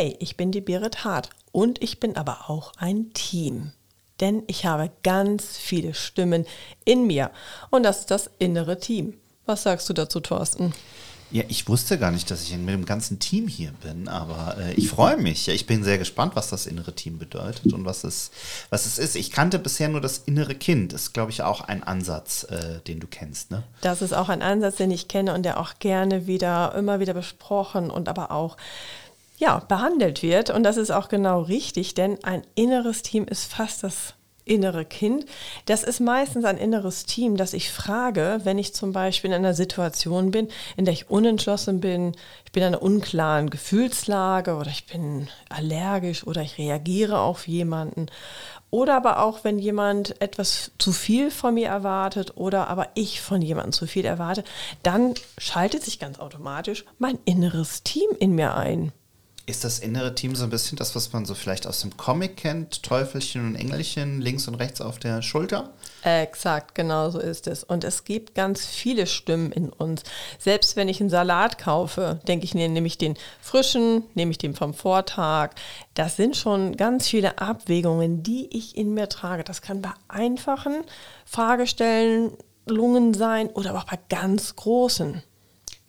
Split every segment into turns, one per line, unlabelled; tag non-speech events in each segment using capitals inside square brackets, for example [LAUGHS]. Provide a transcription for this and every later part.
Hey, ich bin die Berit Hart und ich bin aber auch ein Team. Denn ich habe ganz viele Stimmen in mir und das ist das innere Team. Was sagst du dazu, Thorsten?
Ja, ich wusste gar nicht, dass ich mit dem ganzen Team hier bin, aber äh, ich freue mich. Ja, ich bin sehr gespannt, was das innere Team bedeutet und was es, was es ist. Ich kannte bisher nur das innere Kind. Das ist, glaube ich, auch ein Ansatz, äh, den du kennst. Ne?
Das ist auch ein Ansatz, den ich kenne und der auch gerne wieder, immer wieder besprochen und aber auch ja, behandelt wird. Und das ist auch genau richtig, denn ein inneres Team ist fast das innere Kind. Das ist meistens ein inneres Team, das ich frage, wenn ich zum Beispiel in einer Situation bin, in der ich unentschlossen bin, ich bin in einer unklaren Gefühlslage oder ich bin allergisch oder ich reagiere auf jemanden. Oder aber auch, wenn jemand etwas zu viel von mir erwartet oder aber ich von jemandem zu viel erwarte, dann schaltet sich ganz automatisch mein inneres Team in mir ein.
Ist das innere Team so ein bisschen das, was man so vielleicht aus dem Comic kennt? Teufelchen und Engelchen links und rechts auf der Schulter?
Exakt, genau so ist es. Und es gibt ganz viele Stimmen in uns. Selbst wenn ich einen Salat kaufe, denke ich, nehme ich den frischen, nehme ich den vom Vortag. Das sind schon ganz viele Abwägungen, die ich in mir trage. Das kann bei einfachen Fragestellungen sein oder auch bei ganz großen.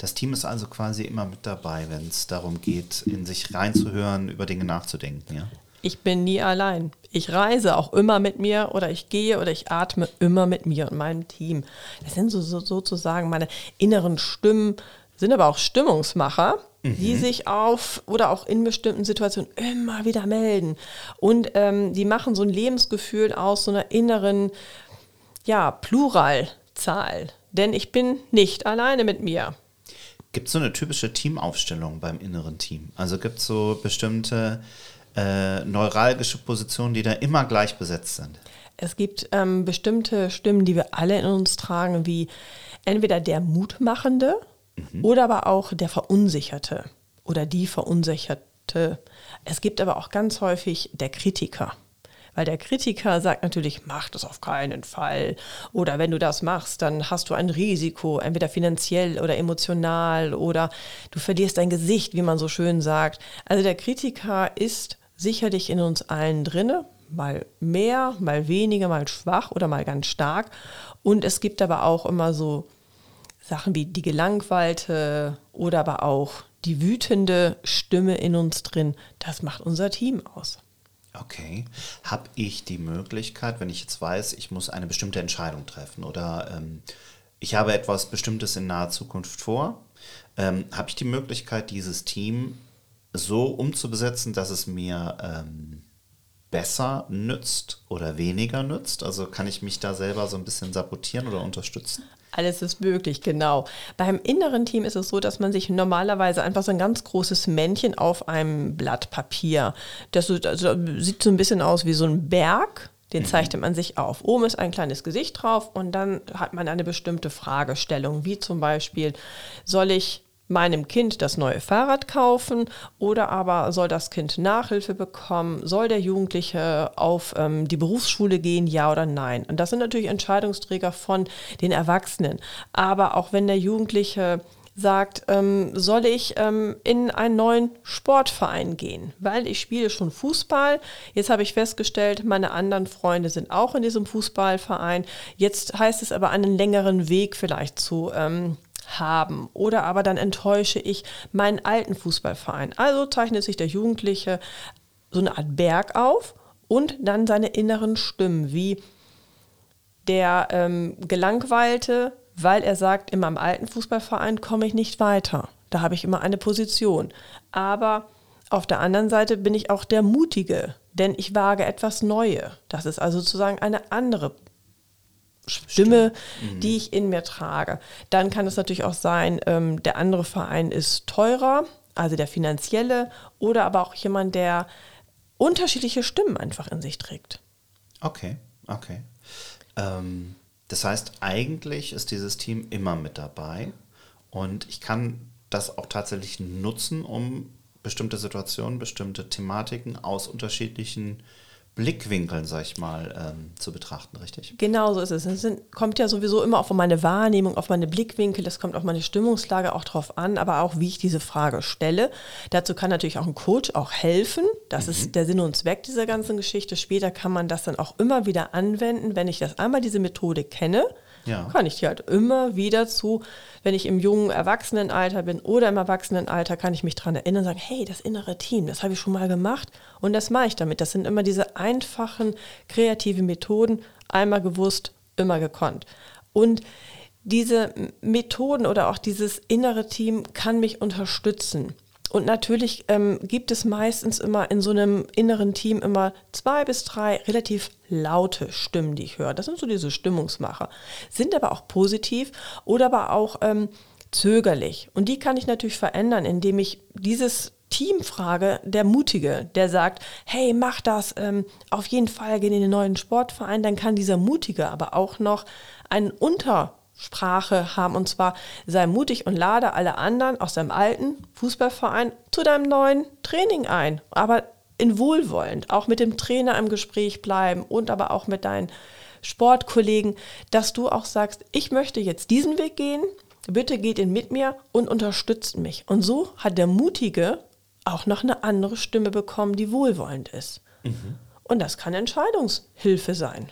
Das Team ist also quasi immer mit dabei, wenn es darum geht, in sich reinzuhören, über Dinge nachzudenken, ja?
Ich bin nie allein. Ich reise auch immer mit mir oder ich gehe oder ich atme immer mit mir und meinem Team. Das sind so, so sozusagen meine inneren Stimmen, sind aber auch Stimmungsmacher, mhm. die sich auf oder auch in bestimmten Situationen immer wieder melden. Und ähm, die machen so ein Lebensgefühl aus so einer inneren, ja, Pluralzahl. Denn ich bin nicht alleine mit mir.
Gibt es so eine typische Teamaufstellung beim inneren Team? Also gibt es so bestimmte äh, neuralgische Positionen, die da immer gleich besetzt sind?
Es gibt ähm, bestimmte Stimmen, die wir alle in uns tragen, wie entweder der Mutmachende mhm. oder aber auch der Verunsicherte oder die Verunsicherte. Es gibt aber auch ganz häufig der Kritiker. Weil der Kritiker sagt natürlich, mach das auf keinen Fall. Oder wenn du das machst, dann hast du ein Risiko, entweder finanziell oder emotional oder du verlierst dein Gesicht, wie man so schön sagt. Also der Kritiker ist sicherlich in uns allen drinne, mal mehr, mal weniger, mal schwach oder mal ganz stark. Und es gibt aber auch immer so Sachen wie die Gelangweilte oder aber auch die wütende Stimme in uns drin. Das macht unser Team aus.
Okay. Habe ich die Möglichkeit, wenn ich jetzt weiß, ich muss eine bestimmte Entscheidung treffen oder ähm, ich habe etwas Bestimmtes in naher Zukunft vor, ähm, habe ich die Möglichkeit, dieses Team so umzubesetzen, dass es mir ähm, besser nützt oder weniger nützt? Also kann ich mich da selber so ein bisschen sabotieren oder unterstützen?
Alles ist möglich, genau. Beim inneren Team ist es so, dass man sich normalerweise einfach so ein ganz großes Männchen auf einem Blatt Papier, das so, also sieht so ein bisschen aus wie so ein Berg, den mhm. zeichnet man sich auf. Oben ist ein kleines Gesicht drauf und dann hat man eine bestimmte Fragestellung, wie zum Beispiel, soll ich meinem Kind das neue Fahrrad kaufen oder aber soll das Kind Nachhilfe bekommen? Soll der Jugendliche auf ähm, die Berufsschule gehen, ja oder nein? Und das sind natürlich Entscheidungsträger von den Erwachsenen. Aber auch wenn der Jugendliche sagt, ähm, soll ich ähm, in einen neuen Sportverein gehen, weil ich spiele schon Fußball. Jetzt habe ich festgestellt, meine anderen Freunde sind auch in diesem Fußballverein. Jetzt heißt es aber einen längeren Weg vielleicht zu ähm, haben. Oder aber dann enttäusche ich meinen alten Fußballverein. Also zeichnet sich der Jugendliche so eine Art Berg auf und dann seine inneren Stimmen, wie der ähm, Gelangweilte, weil er sagt, in meinem alten Fußballverein komme ich nicht weiter. Da habe ich immer eine Position. Aber auf der anderen Seite bin ich auch der Mutige, denn ich wage etwas Neue. Das ist also sozusagen eine andere Stimme, mhm. die ich in mir trage. Dann kann es natürlich auch sein, ähm, der andere Verein ist teurer, also der finanzielle, oder aber auch jemand, der unterschiedliche Stimmen einfach in sich trägt.
Okay, okay. Ähm, das heißt, eigentlich ist dieses Team immer mit dabei und ich kann das auch tatsächlich nutzen, um bestimmte Situationen, bestimmte Thematiken aus unterschiedlichen Blickwinkeln, sag ich mal, ähm, zu betrachten, richtig?
Genau so ist es. Es sind, kommt ja sowieso immer auf meine Wahrnehmung, auf meine Blickwinkel, das kommt auf meine Stimmungslage auch drauf an, aber auch, wie ich diese Frage stelle. Dazu kann natürlich auch ein Coach auch helfen. Das mhm. ist der Sinn und Zweck dieser ganzen Geschichte. Später kann man das dann auch immer wieder anwenden, wenn ich das einmal diese Methode kenne ja. kann ich die halt immer wieder zu, wenn ich im jungen Erwachsenenalter bin oder im Erwachsenenalter, kann ich mich daran erinnern und sagen, hey, das innere Team, das habe ich schon mal gemacht und das mache ich damit. Das sind immer diese einfachen, kreativen Methoden, einmal gewusst, immer gekonnt. Und diese Methoden oder auch dieses innere Team kann mich unterstützen. Und natürlich ähm, gibt es meistens immer in so einem inneren Team immer zwei bis drei relativ laute Stimmen, die ich höre. Das sind so diese Stimmungsmacher. Sind aber auch positiv oder aber auch ähm, zögerlich. Und die kann ich natürlich verändern, indem ich dieses Team frage, der Mutige, der sagt, hey, mach das, ähm, auf jeden Fall geh in den neuen Sportverein, dann kann dieser Mutige aber auch noch einen Unter Sprache haben. Und zwar sei mutig und lade alle anderen aus deinem alten Fußballverein zu deinem neuen Training ein. Aber in Wohlwollend, auch mit dem Trainer im Gespräch bleiben und aber auch mit deinen Sportkollegen, dass du auch sagst, ich möchte jetzt diesen Weg gehen, bitte geht ihn mit mir und unterstützt mich. Und so hat der Mutige auch noch eine andere Stimme bekommen, die wohlwollend ist. Mhm. Und das kann Entscheidungshilfe sein.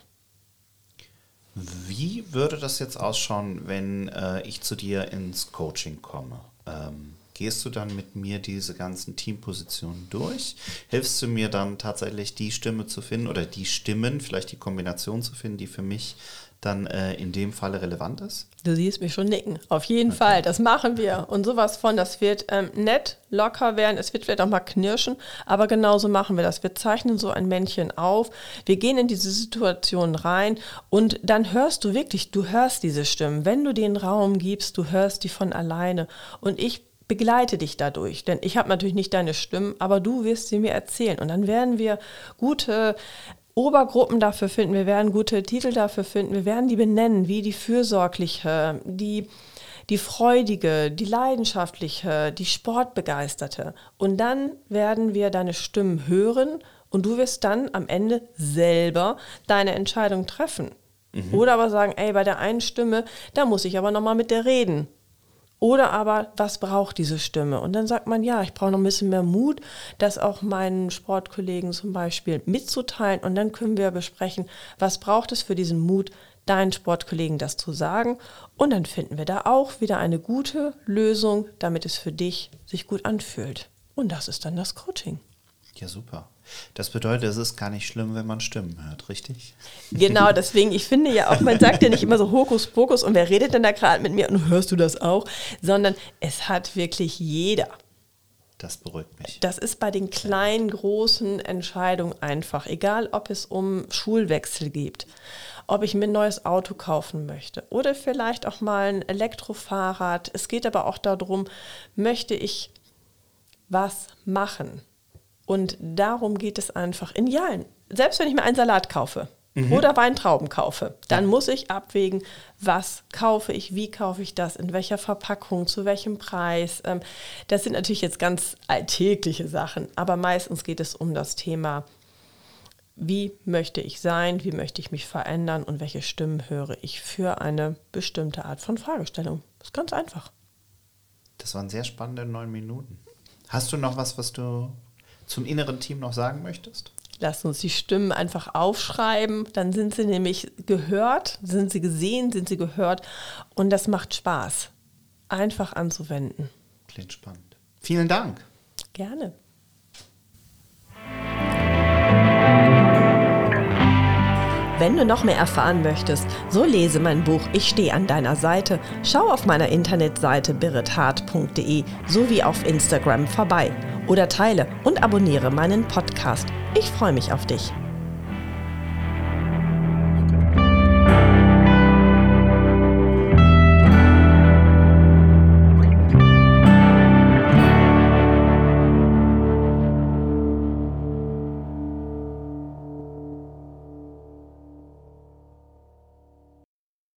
Wie würde das jetzt ausschauen, wenn äh, ich zu dir ins Coaching komme? Ähm, gehst du dann mit mir diese ganzen Teampositionen durch? Hilfst du mir dann tatsächlich die Stimme zu finden oder die Stimmen, vielleicht die Kombination zu finden, die für mich dann äh, in dem Falle relevant ist?
Du siehst mich schon nicken. Auf jeden okay. Fall, das machen wir. Und sowas von, das wird ähm, nett, locker werden. Es wird vielleicht auch mal knirschen, aber genauso machen wir das. Wir zeichnen so ein Männchen auf. Wir gehen in diese Situation rein und dann hörst du wirklich, du hörst diese Stimmen. Wenn du den Raum gibst, du hörst die von alleine. Und ich begleite dich dadurch, denn ich habe natürlich nicht deine Stimmen, aber du wirst sie mir erzählen und dann werden wir gute Obergruppen dafür finden, wir werden gute Titel dafür finden, wir werden die benennen, wie die fürsorgliche, die, die freudige, die leidenschaftliche, die sportbegeisterte. Und dann werden wir deine Stimmen hören und du wirst dann am Ende selber deine Entscheidung treffen. Mhm. Oder aber sagen, ey, bei der einen Stimme, da muss ich aber nochmal mit der reden. Oder aber, was braucht diese Stimme? Und dann sagt man, ja, ich brauche noch ein bisschen mehr Mut, das auch meinen Sportkollegen zum Beispiel mitzuteilen. Und dann können wir besprechen, was braucht es für diesen Mut, deinen Sportkollegen das zu sagen. Und dann finden wir da auch wieder eine gute Lösung, damit es für dich sich gut anfühlt. Und das ist dann das Coaching.
Ja, super. Das bedeutet, es ist gar nicht schlimm, wenn man Stimmen hört, richtig?
Genau, deswegen, ich finde ja auch, man [LAUGHS] sagt ja nicht immer so Hokuspokus und wer redet denn da gerade mit mir und hörst du das auch, sondern es hat wirklich jeder.
Das beruhigt mich.
Das ist bei den kleinen, großen Entscheidungen einfach. Egal, ob es um Schulwechsel geht, ob ich mir ein neues Auto kaufen möchte oder vielleicht auch mal ein Elektrofahrrad. Es geht aber auch darum, möchte ich was machen? Und darum geht es einfach in Jahlen. Selbst wenn ich mir einen Salat kaufe mhm. oder Weintrauben kaufe, dann ja. muss ich abwägen, was kaufe ich, wie kaufe ich das, in welcher Verpackung, zu welchem Preis. Ähm, das sind natürlich jetzt ganz alltägliche Sachen, aber meistens geht es um das Thema, wie möchte ich sein, wie möchte ich mich verändern und welche Stimmen höre ich für eine bestimmte Art von Fragestellung. Das ist ganz einfach.
Das waren sehr spannende neun Minuten. Hast du noch was, was du zum inneren Team noch sagen möchtest?
Lass uns die Stimmen einfach aufschreiben, dann sind sie nämlich gehört, sind sie gesehen, sind sie gehört und das macht Spaß, einfach anzuwenden.
Klingt spannend. Vielen Dank.
Gerne. Wenn du noch mehr erfahren möchtest, so lese mein Buch Ich stehe an deiner Seite. Schau auf meiner Internetseite birithart.de sowie auf Instagram vorbei oder teile und abonniere meinen Podcast. Ich freue mich auf dich.